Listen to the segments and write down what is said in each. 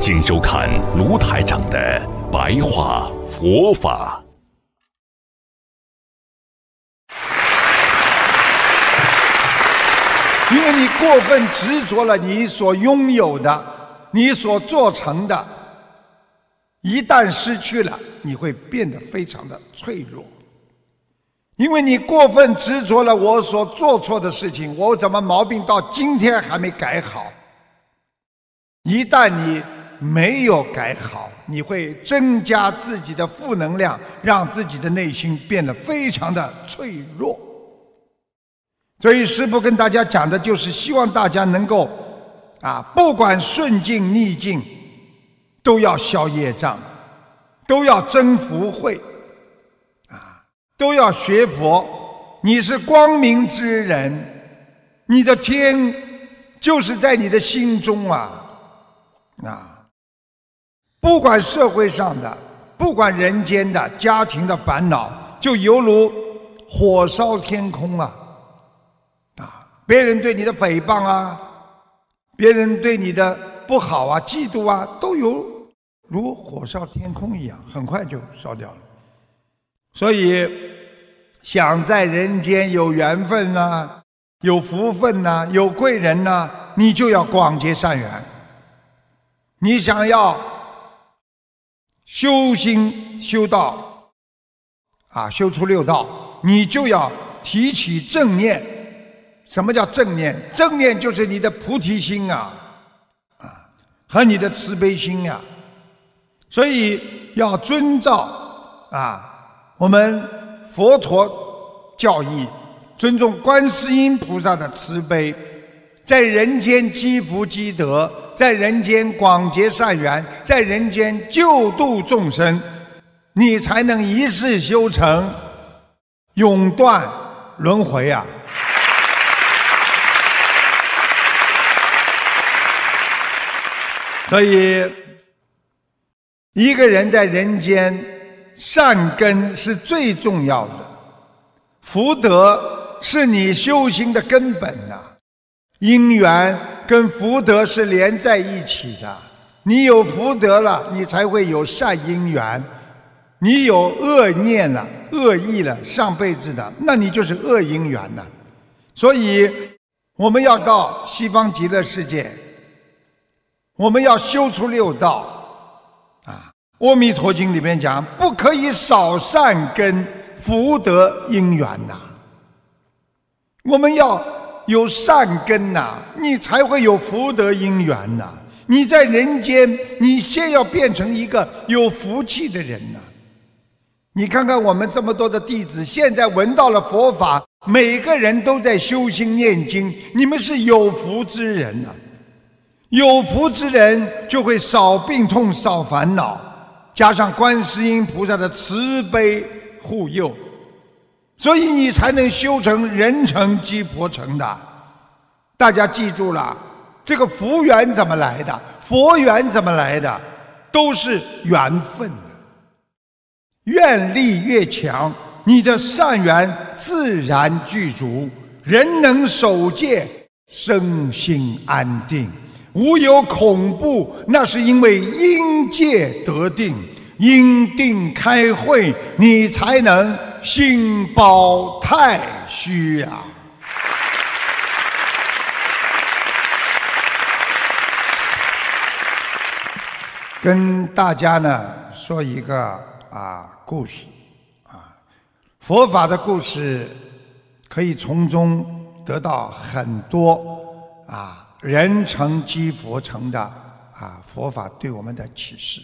请收看卢台长的白话佛法。因为你过分执着了你所拥有的，你所做成的，一旦失去了，你会变得非常的脆弱。因为你过分执着了我所做错的事情，我怎么毛病到今天还没改好？一旦你没有改好，你会增加自己的负能量，让自己的内心变得非常的脆弱。所以师父跟大家讲的就是希望大家能够啊，不管顺境逆境，都要消业障，都要增福慧，啊，都要学佛。你是光明之人，你的天就是在你的心中啊，啊，不管社会上的，不管人间的家庭的烦恼，就犹如火烧天空啊。啊别人对你的诽谤啊，别人对你的不好啊、嫉妒啊，都有如火烧天空一样，很快就烧掉了。所以，想在人间有缘分呐、有福分呐、有贵人呐，你就要广结善缘。你想要修心修道啊，修出六道，你就要提起正念。什么叫正念？正念就是你的菩提心啊，啊，和你的慈悲心啊。所以要遵照啊，我们佛陀教义，尊重观世音菩萨的慈悲，在人间积福积德，在人间广结善缘，在人间救度众生，你才能一世修成，永断轮回啊！所以，一个人在人间善根是最重要的，福德是你修行的根本呐。因缘跟福德是连在一起的，你有福德了，你才会有善因缘；你有恶念了、恶意了，上辈子的，那你就是恶因缘呐。所以，我们要到西方极乐世界。我们要修出六道，啊，《阿弥陀经》里面讲，不可以少善根福德因缘呐。我们要有善根呐，你才会有福德因缘呐。你在人间，你先要变成一个有福气的人呐。你看看我们这么多的弟子，现在闻到了佛法，每个人都在修心念经，你们是有福之人呐。有福之人就会少病痛、少烦恼，加上观世音菩萨的慈悲护佑，所以你才能修成人成即佛成的。大家记住了，这个福缘怎么来的？佛缘怎么来的？都是缘分。愿力越强，你的善缘自然具足，人能守戒，身心安定。无有恐怖，那是因为因戒得定，因定开慧，你才能心包太虚呀。跟大家呢说一个啊故事啊，佛法的故事可以从中得到很多啊。人成即佛成的啊，佛法对我们的启示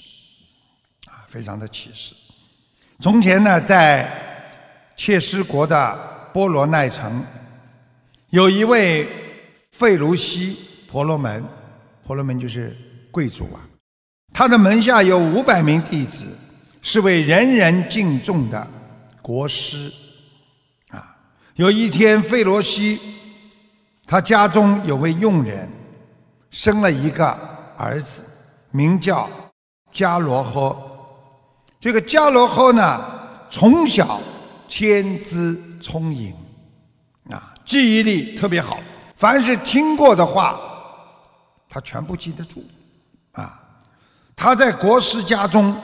啊，非常的启示。从前呢，在切斯国的波罗奈城，有一位费卢西婆罗门，婆罗门就是贵族啊，他的门下有五百名弟子，是为人人敬重的国师。啊，有一天，费罗西他家中有位佣人生了一个儿子，名叫加罗诃。这个加罗诃呢，从小天资聪颖，啊，记忆力特别好，凡是听过的话，他全部记得住，啊。他在国师家中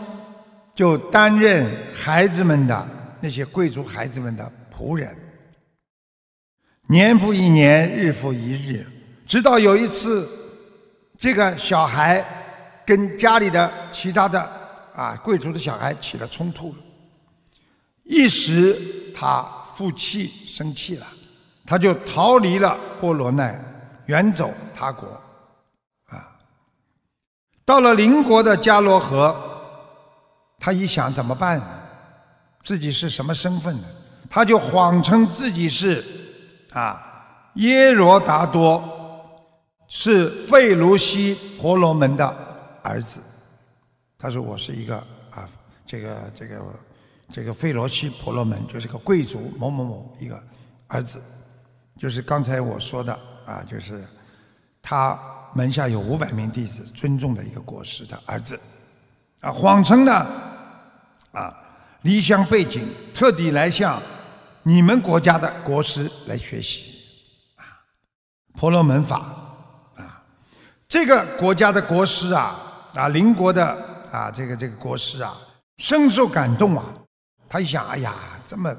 就担任孩子们的那些贵族孩子们的仆人，年复一年，日复一日，直到有一次，这个小孩跟家里的其他的啊贵族的小孩起了冲突，一时他负气生气了，他就逃离了波罗奈，远走他国。啊到了邻国的迦罗河，他一想怎么办？自己是什么身份呢？他就谎称自己是啊耶罗达多，是费卢西婆罗门的儿子。他说我是一个啊这个这个这个费罗西婆罗门，就是个贵族某某某一个儿子，就是刚才我说的啊，就是他。门下有五百名弟子，尊重的一个国师的儿子，啊，谎称呢，啊，离乡背井，特地来向你们国家的国师来学习，啊，婆罗门法，啊，这个国家的国师啊，啊，邻国的啊，这个这个国师啊，深受感动啊，他一想，哎呀，这么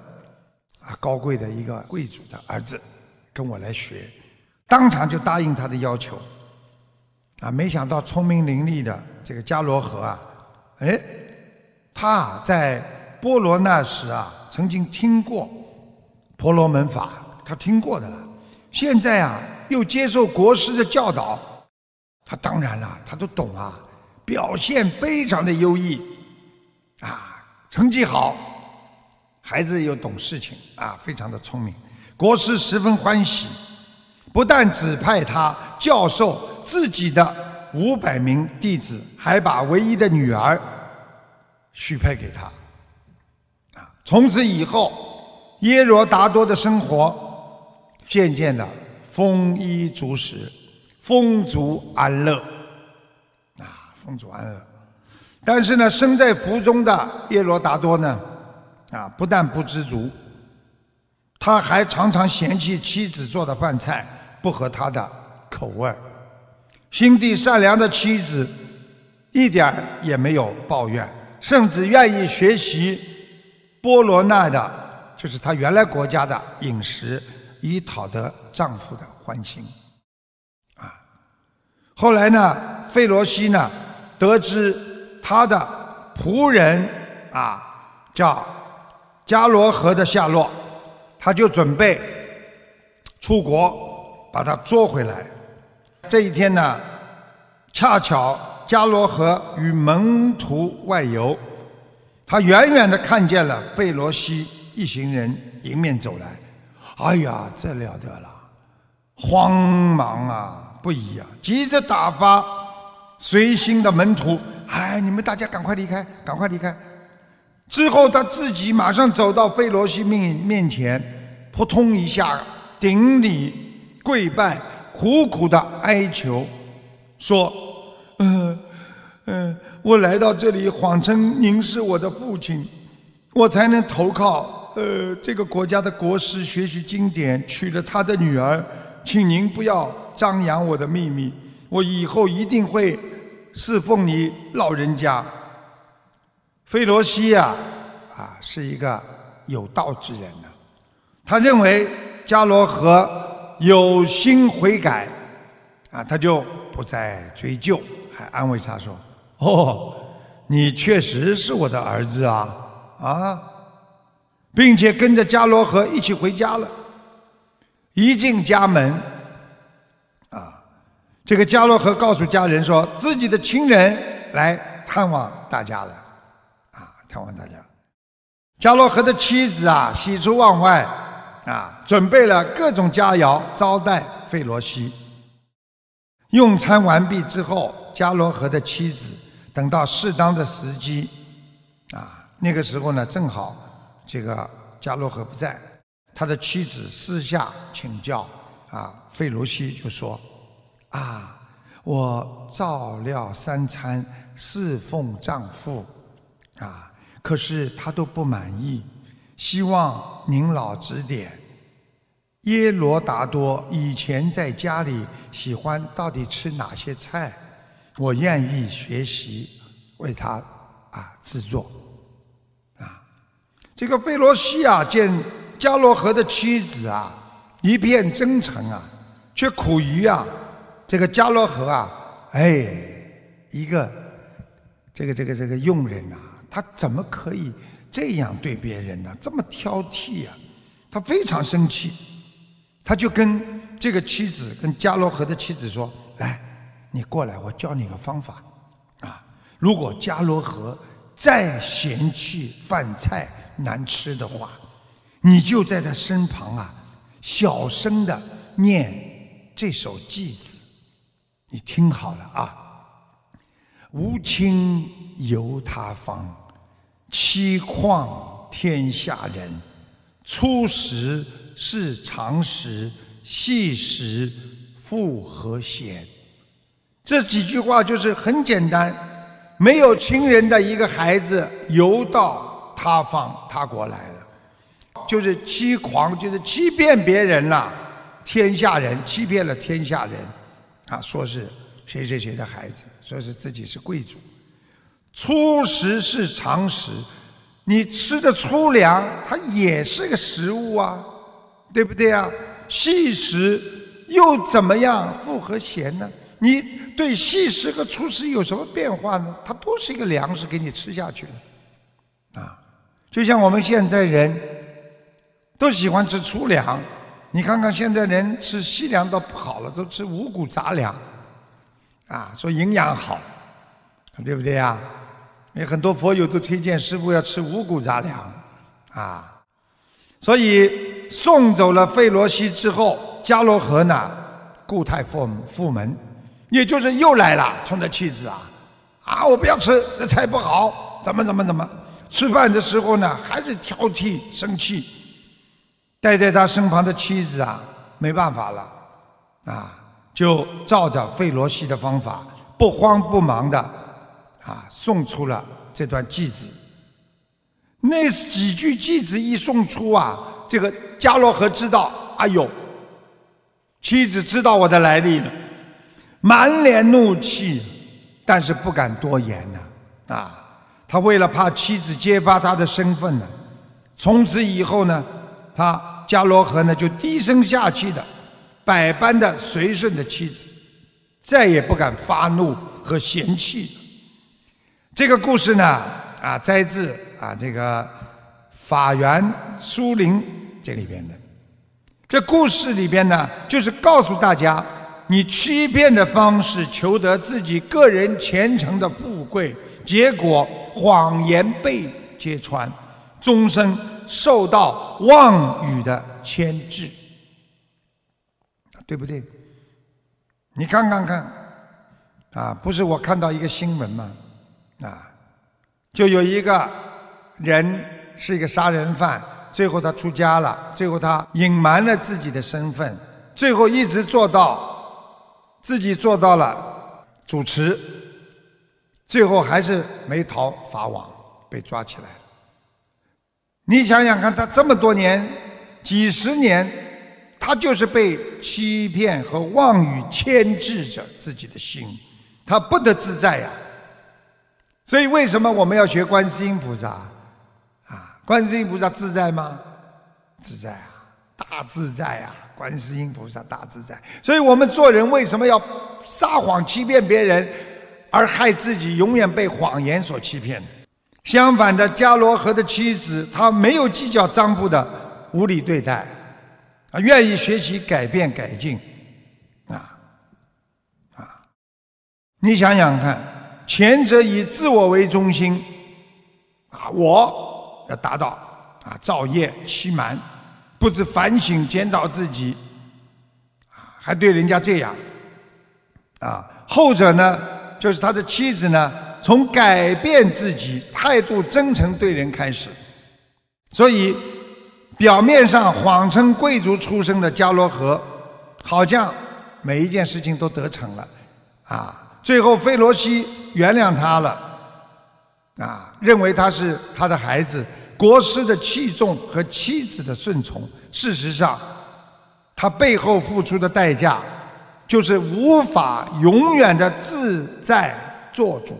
啊高贵的一个贵族的儿子，跟我来学，当场就答应他的要求。啊，没想到聪明伶俐的这个迦罗河啊，哎，他在波罗那时啊，曾经听过婆罗门法，他听过的了。现在啊，又接受国师的教导，他当然了，他都懂啊，表现非常的优异，啊，成绩好，孩子又懂事情啊，非常的聪明。国师十分欢喜，不但指派他教授。自己的五百名弟子，还把唯一的女儿许配给他。啊，从此以后，耶罗达多的生活渐渐的丰衣足食，丰足安乐。啊，丰足安乐。但是呢，身在福中的耶罗达多呢，啊，不但不知足，他还常常嫌弃妻子做的饭菜不合他的口味。心地善良的妻子，一点也没有抱怨，甚至愿意学习波罗那的，就是他原来国家的饮食，以讨得丈夫的欢心。啊，后来呢，费罗西呢，得知他的仆人啊叫迦罗河的下落，他就准备出国把他捉回来。这一天呢，恰巧迦罗河与门徒外游，他远远的看见了费罗西一行人迎面走来，哎呀，这了得了，慌忙啊不已啊，急着打发随行的门徒，哎，你们大家赶快离开，赶快离开。之后他自己马上走到费罗西面面前，扑通一下顶礼跪拜。苦苦的哀求，说：“嗯嗯，我来到这里，谎称您是我的父亲，我才能投靠呃这个国家的国师学习经典，娶了他的女儿。请您不要张扬我的秘密，我以后一定会侍奉你老人家。”费罗西呀，啊，是一个有道之人呢，他认为伽罗和。有心悔改，啊，他就不再追究，还安慰他说：“哦，你确实是我的儿子啊，啊，并且跟着伽罗河一起回家了。一进家门，啊，这个伽罗河告诉家人说自己的亲人来探望大家了，看，望大家。迦罗河的妻子啊，喜出望外。”啊，准备了各种佳肴招待费罗西。用餐完毕之后，迦罗河的妻子等到适当的时机，啊，那个时候呢，正好这个迦罗河不在，他的妻子私下请教啊，费罗西就说：“啊，我照料三餐，侍奉丈夫，啊，可是他都不满意，希望您老指点。耶罗达多以前在家里喜欢到底吃哪些菜？”我愿意学习，为他啊制作啊。这个贝罗西啊，见迦罗河的妻子啊一片真诚啊，却苦于啊这个迦罗河啊，哎，一个这个这个这个佣人呐，他怎么可以这样对别人呢？这么挑剔啊！他非常生气，他就跟这个妻子，跟加罗河的妻子说：“来。”你过来，我教你个方法，啊！如果加罗河再嫌弃饭菜难吃的话，你就在他身旁啊，小声的念这首偈子，你听好了啊！无亲由他方，欺况天下人。初时是常时，细时复何闲？这几句话就是很简单，没有亲人的一个孩子游到他方他国来了，就是欺狂，就是欺骗别人了，天下人欺骗了天下人，啊，说是谁谁谁的孩子，说是自己是贵族，粗食是常食，你吃的粗粮，它也是个食物啊，对不对啊？细食又怎么样？复和咸呢？你对细食和粗食有什么变化呢？它都是一个粮食，给你吃下去的，啊，就像我们现在人都喜欢吃粗粮，你看看现在人吃细粮都不好了，都吃五谷杂粮，啊，说营养好，对不对呀？有很多佛友都推荐师傅要吃五谷杂粮，啊，所以送走了费罗西之后，迦罗河呢，固态复复门。也就是又来了，冲着妻子啊，啊，我不要吃，这菜不好，怎么怎么怎么？吃饭的时候呢，还是挑剔生气。待在他身旁的妻子啊，没办法了，啊，就照着费罗西的方法，不慌不忙的啊，送出了这段句子。那几句句子一送出啊，这个加罗河知道，哎呦，妻子知道我的来历了。满脸怒气，但是不敢多言呐。啊，他为了怕妻子揭发他的身份呢，从此以后呢，他迦罗河呢就低声下气的，百般的随顺着妻子，再也不敢发怒和嫌弃。这个故事呢，啊，摘自啊这个法源书林这里边的。这故事里边呢，就是告诉大家。你欺骗的方式求得自己个人前程的富贵，结果谎言被揭穿，终生受到妄语的牵制，对不对？你看看看，啊，不是我看到一个新闻吗？啊，就有一个人是一个杀人犯，最后他出家了，最后他隐瞒了自己的身份，最后一直做到。自己做到了主持，最后还是没逃法网，被抓起来。你想想看，他这么多年、几十年，他就是被欺骗和妄语牵制着自己的心，他不得自在呀。所以，为什么我们要学观世音菩萨？啊，观世音菩萨自在吗？自在啊，大自在啊！观世音菩萨大自在，所以我们做人为什么要撒谎欺骗别人，而害自己永远被谎言所欺骗？相反的，迦罗河的妻子，她没有计较丈夫的无理对待，啊，愿意学习改变改进，啊啊！你想想看，前者以自我为中心，啊，我要达到啊，造业欺瞒。不知反省检讨自己，啊，还对人家这样，啊，后者呢，就是他的妻子呢，从改变自己、态度真诚对人开始。所以，表面上谎称贵族出身的加罗河，好像每一件事情都得逞了，啊，最后费罗西原谅他了，啊，认为他是他的孩子，国师的器重和妻子的顺从。事实上，他背后付出的代价，就是无法永远的自在做主，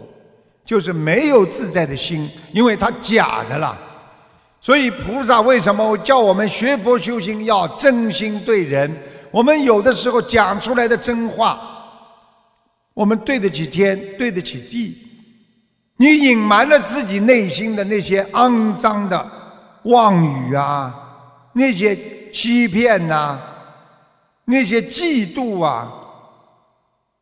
就是没有自在的心，因为他假的了。所以菩萨为什么叫我们学佛修行要真心对人？我们有的时候讲出来的真话，我们对得起天，对得起地。你隐瞒了自己内心的那些肮脏的妄语啊，那些欺骗呐，那些嫉妒啊，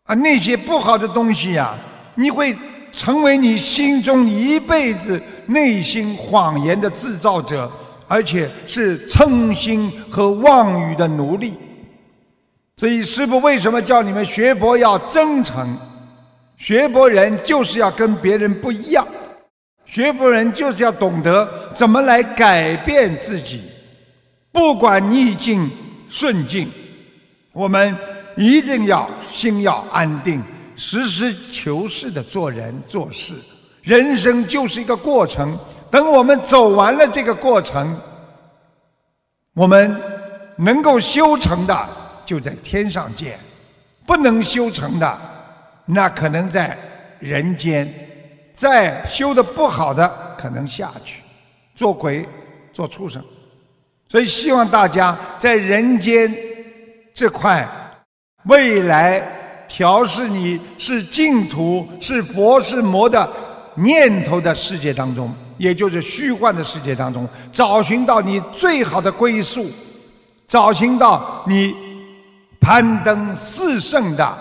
啊那些不好的东西呀，你会成为你心中一辈子。内心谎言的制造者，而且是嗔心和妄语的奴隶。所以，师父为什么叫你们学佛要真诚？学佛人就是要跟别人不一样，学佛人就是要懂得怎么来改变自己。不管逆境顺境，我们一定要心要安定，实事求是的做人做事。人生就是一个过程，等我们走完了这个过程，我们能够修成的就在天上见，不能修成的，那可能在人间，再修的不好的可能下去，做鬼做畜生。所以希望大家在人间这块未来调试你是净土是佛是魔的。念头的世界当中，也就是虚幻的世界当中，找寻到你最好的归宿，找寻到你攀登四圣的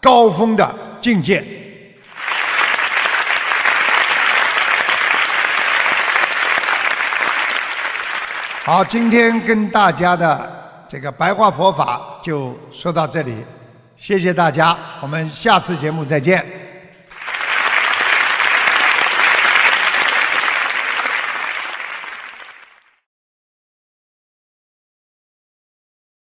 高峰的境界。好，今天跟大家的这个白话佛法就说到这里，谢谢大家，我们下次节目再见。